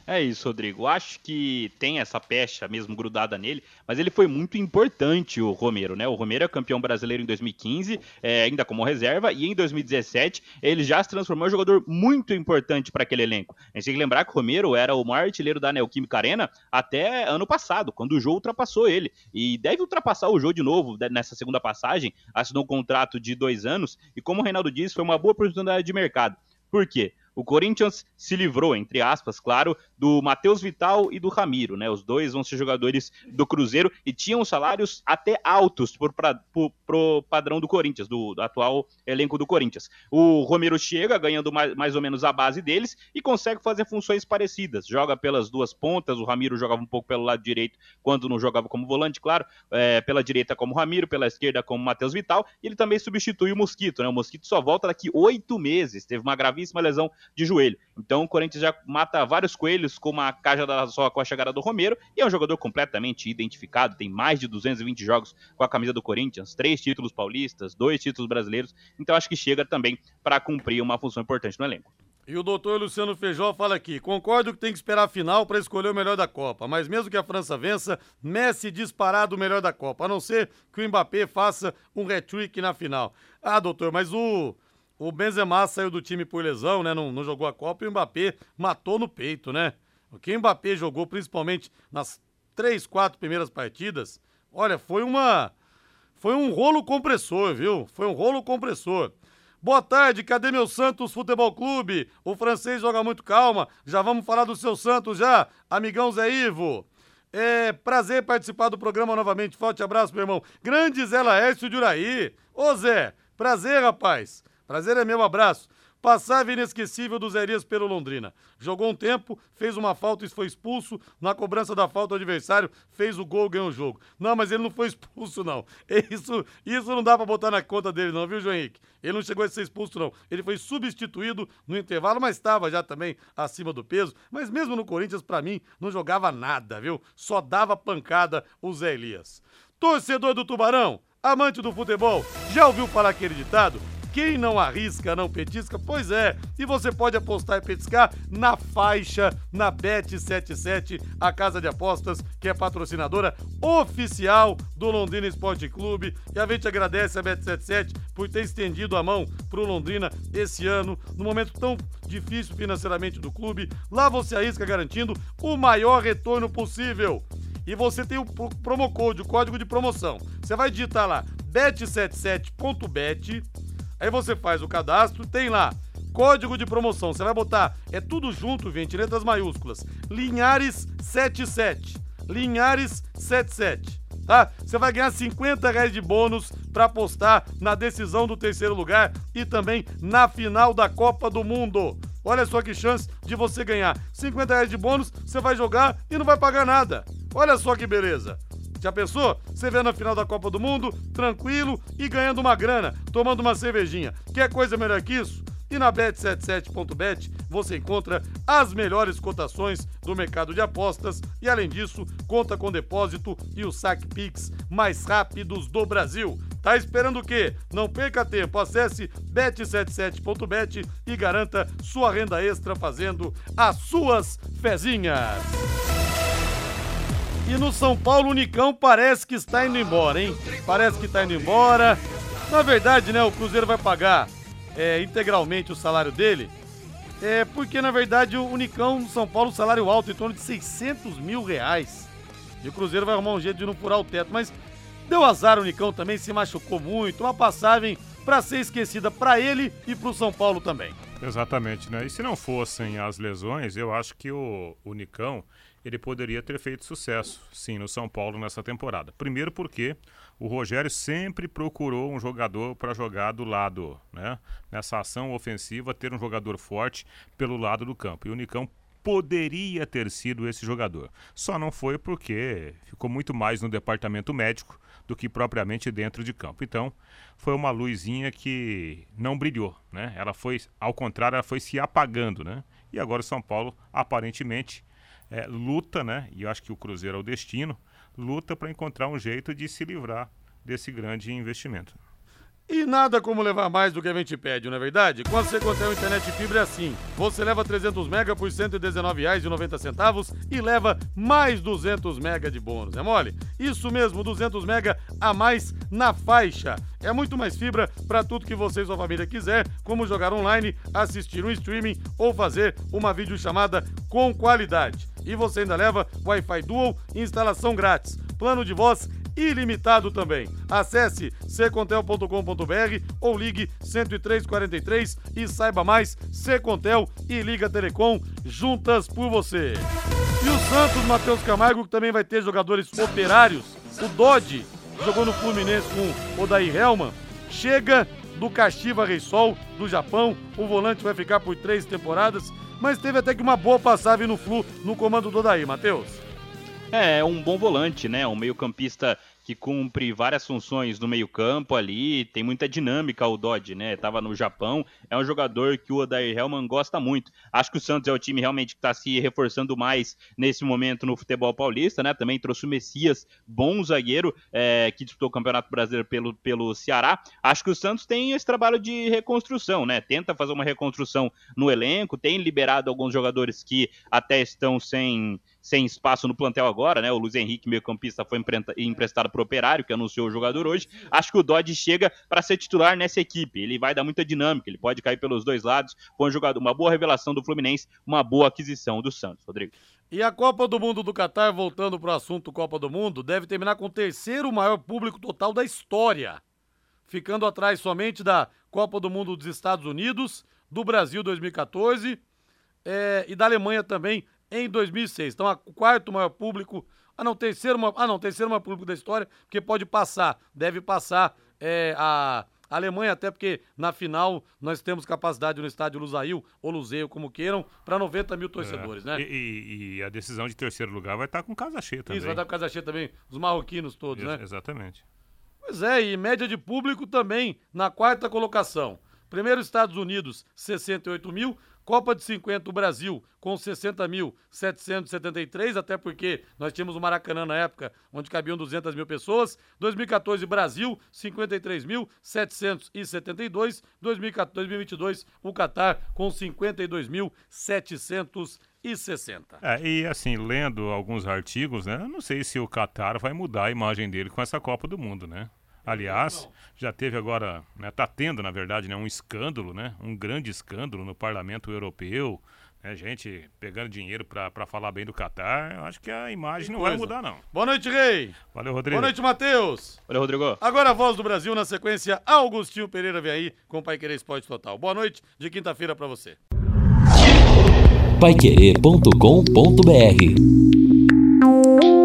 É isso, Rodrigo. Acho que tem essa pecha mesmo grudada nele, mas ele foi muito importante, o Romero, né? O Romero é campeão brasileiro em 2015, é, ainda como reserva, e em 2017 ele já se transformou em um jogador muito importante para aquele elenco. A gente tem que lembrar que o Romero era o maior artilheiro da Neoquímica Arena até ano passado, quando o Jô ultrapassou ele. E deve ultrapassar o Jô de novo nessa segunda passagem, assinou um contrato de dois anos, e como o Reinaldo disse, foi uma boa oportunidade de mercado. Por quê? O Corinthians se livrou, entre aspas, claro, do Matheus Vital e do Ramiro, né? Os dois vão ser jogadores do Cruzeiro e tinham salários até altos pro padrão do Corinthians, do, do, atual elenco do Corinthians. O Romero chega ganhando mais, mais, ou menos a base deles e consegue fazer funções parecidas. Joga pelas duas pontas, o Ramiro jogava um pouco pelo lado direito quando não jogava como volante, claro, é, pela direita como Ramiro, pela esquerda como Matheus Vital, e ele também substitui o Mosquito, né? O Mosquito só volta daqui oito meses, teve uma gravíssima lesão de joelho. Então o Corinthians já mata vários coelhos com uma caixa só com a chegada do Romero e é um jogador completamente identificado, tem mais de 220 jogos com a camisa do Corinthians, três títulos paulistas, dois títulos brasileiros, então acho que chega também para cumprir uma função importante no elenco. E o doutor Luciano Feijó fala aqui: concordo que tem que esperar a final para escolher o melhor da Copa, mas mesmo que a França vença, Messi disparado o melhor da Copa, a não ser que o Mbappé faça um hat-trick na final. Ah, doutor, mas o o Benzema saiu do time por lesão, né? Não, não jogou a Copa e o Mbappé matou no peito, né? O que o Mbappé jogou, principalmente nas três, quatro primeiras partidas, olha, foi uma. Foi um rolo compressor, viu? Foi um rolo compressor. Boa tarde, cadê meu Santos Futebol Clube? O francês joga muito calma. Já vamos falar do seu Santos já, amigão Zé Ivo. É prazer participar do programa novamente. Forte abraço, meu irmão. Grande Zé Laércio de Uraí. Ô Zé, prazer, rapaz. Prazer é meu, abraço. Passava inesquecível do Zerias pelo Londrina. Jogou um tempo, fez uma falta e foi expulso. Na cobrança da falta, o adversário fez o gol, ganhou o jogo. Não, mas ele não foi expulso, não. Isso, isso não dá pra botar na conta dele, não, viu, João Henrique? Ele não chegou a ser expulso, não. Ele foi substituído no intervalo, mas estava já também acima do peso. Mas mesmo no Corinthians, para mim, não jogava nada, viu? Só dava pancada o Zé Elias. Torcedor do Tubarão, amante do futebol, já ouviu falar aquele ditado? Quem não arrisca, não petisca? Pois é, e você pode apostar e petiscar na faixa, na Bet77, a casa de apostas que é patrocinadora oficial do Londrina Esporte Clube. E a gente agradece a Bet77 por ter estendido a mão para o Londrina esse ano, no momento tão difícil financeiramente do clube. Lá você arrisca garantindo o maior retorno possível e você tem o promo code, o código de promoção. Você vai digitar lá bet77.bet Aí você faz o cadastro, tem lá código de promoção. Você vai botar, é tudo junto, gente, letras maiúsculas. Linhares 77. Linhares 77. Tá? Você vai ganhar 50 reais de bônus para apostar na decisão do terceiro lugar e também na final da Copa do Mundo. Olha só que chance de você ganhar 50 reais de bônus, você vai jogar e não vai pagar nada. Olha só que beleza. Já pensou? Você vê na final da Copa do Mundo, tranquilo e ganhando uma grana, tomando uma cervejinha. Quer coisa melhor que isso? E na bet77.bet você encontra as melhores cotações do mercado de apostas e, além disso, conta com depósito e o saque Pix mais rápidos do Brasil. Tá esperando o quê? Não perca tempo. Acesse bet77.bet e garanta sua renda extra fazendo as suas fezinhas. E no São Paulo, o Nicão parece que está indo embora, hein? Parece que está indo embora. Na verdade, né, o Cruzeiro vai pagar é, integralmente o salário dele. É porque, na verdade, o Nicão no São Paulo, salário alto, em torno de 600 mil reais. E o Cruzeiro vai arrumar um jeito de não furar o teto. Mas deu azar o Nicão também, se machucou muito. Uma passagem para ser esquecida para ele e para o São Paulo também. Exatamente, né? E se não fossem as lesões, eu acho que o, o Nicão ele poderia ter feito sucesso, sim, no São Paulo nessa temporada. Primeiro porque o Rogério sempre procurou um jogador para jogar do lado, né? Nessa ação ofensiva, ter um jogador forte pelo lado do campo. E o Nicão poderia ter sido esse jogador. Só não foi porque ficou muito mais no departamento médico do que propriamente dentro de campo. Então, foi uma luzinha que não brilhou, né? Ela foi, ao contrário, ela foi se apagando, né? E agora o São Paulo aparentemente é, luta, né? E eu acho que o Cruzeiro é o destino, luta para encontrar um jeito de se livrar desse grande investimento. E nada como levar mais do que a gente pede, não é verdade? Com a Secontel Internet Fibra é assim. Você leva 300 mega por R$ 119,90 e leva mais 200 mega de bônus, é mole? Isso mesmo, 200 mega a mais na faixa. É muito mais fibra para tudo que você e sua família quiser, como jogar online, assistir um streaming ou fazer uma videochamada com qualidade. E você ainda leva Wi-Fi Dual instalação grátis. Plano de voz ilimitado também. Acesse secontel.com.br ou ligue 10343 e saiba mais. Secontel e Liga Telecom juntas por você. E o Santos, Matheus Camargo, que também vai ter jogadores operários. O Dodge jogou no Fluminense com o Odair Helman. Chega do Caxiva Reysol, do Japão. O volante vai ficar por três temporadas, mas teve até que uma boa passagem no Flu no comando do Odair, Matheus. É um bom volante, né? Um meio-campista que cumpre várias funções no meio-campo ali, tem muita dinâmica o Dodge, né? Tava no Japão, é um jogador que o Odair Helman gosta muito. Acho que o Santos é o time realmente que está se reforçando mais nesse momento no futebol paulista, né? Também trouxe o Messias, bom zagueiro, é, que disputou o Campeonato Brasileiro pelo, pelo Ceará. Acho que o Santos tem esse trabalho de reconstrução, né? Tenta fazer uma reconstrução no elenco, tem liberado alguns jogadores que até estão sem sem espaço no plantel agora, né? O Luiz Henrique, meio-campista, foi emprestado para o Operário, que anunciou o jogador hoje. Acho que o Dodge chega para ser titular nessa equipe. Ele vai dar muita dinâmica, ele pode cair pelos dois lados. Foi um jogador, uma boa revelação do Fluminense, uma boa aquisição do Santos, Rodrigo. E a Copa do Mundo do Catar, voltando para o assunto Copa do Mundo, deve terminar com o terceiro maior público total da história, ficando atrás somente da Copa do Mundo dos Estados Unidos, do Brasil 2014 é, e da Alemanha também em 2006. Então, o quarto maior público. Ah, não, terceiro, ah, não, terceiro maior público da história, porque pode passar, deve passar é, a, Alemanha, até porque na final nós temos capacidade no estádio Lusail, ou Luzeio, como queiram, para 90 mil torcedores, é. né? E, e, a decisão de terceiro lugar vai estar com casa cheia também. Isso, vai estar com casa cheia também, os marroquinos todos, né? Exatamente. Pois é, e média de público também na quarta colocação. Primeiro, Estados Unidos, 68 mil. Copa de 50, o Brasil com 60.773, até porque nós tínhamos o Maracanã na época, onde cabiam 200 mil pessoas. 2014, Brasil, 53.772. 2022, o Catar com 52.760. É, e assim, lendo alguns artigos, né? Eu não sei se o Catar vai mudar a imagem dele com essa Copa do Mundo, né? Aliás, já teve agora, né, tá tendo, na verdade, né, um escândalo, né, um grande escândalo no Parlamento Europeu, né, gente pegando dinheiro para falar bem do Catar. Eu acho que a imagem que não coisa. vai mudar, não. Boa noite, Rei. Valeu, Rodrigo. Boa noite, Matheus. Valeu, Rodrigo. Agora a voz do Brasil na sequência, Augustinho Pereira vem aí com o Pai Querer Esporte Total. Boa noite de quinta-feira para você. Paiquerê.com.br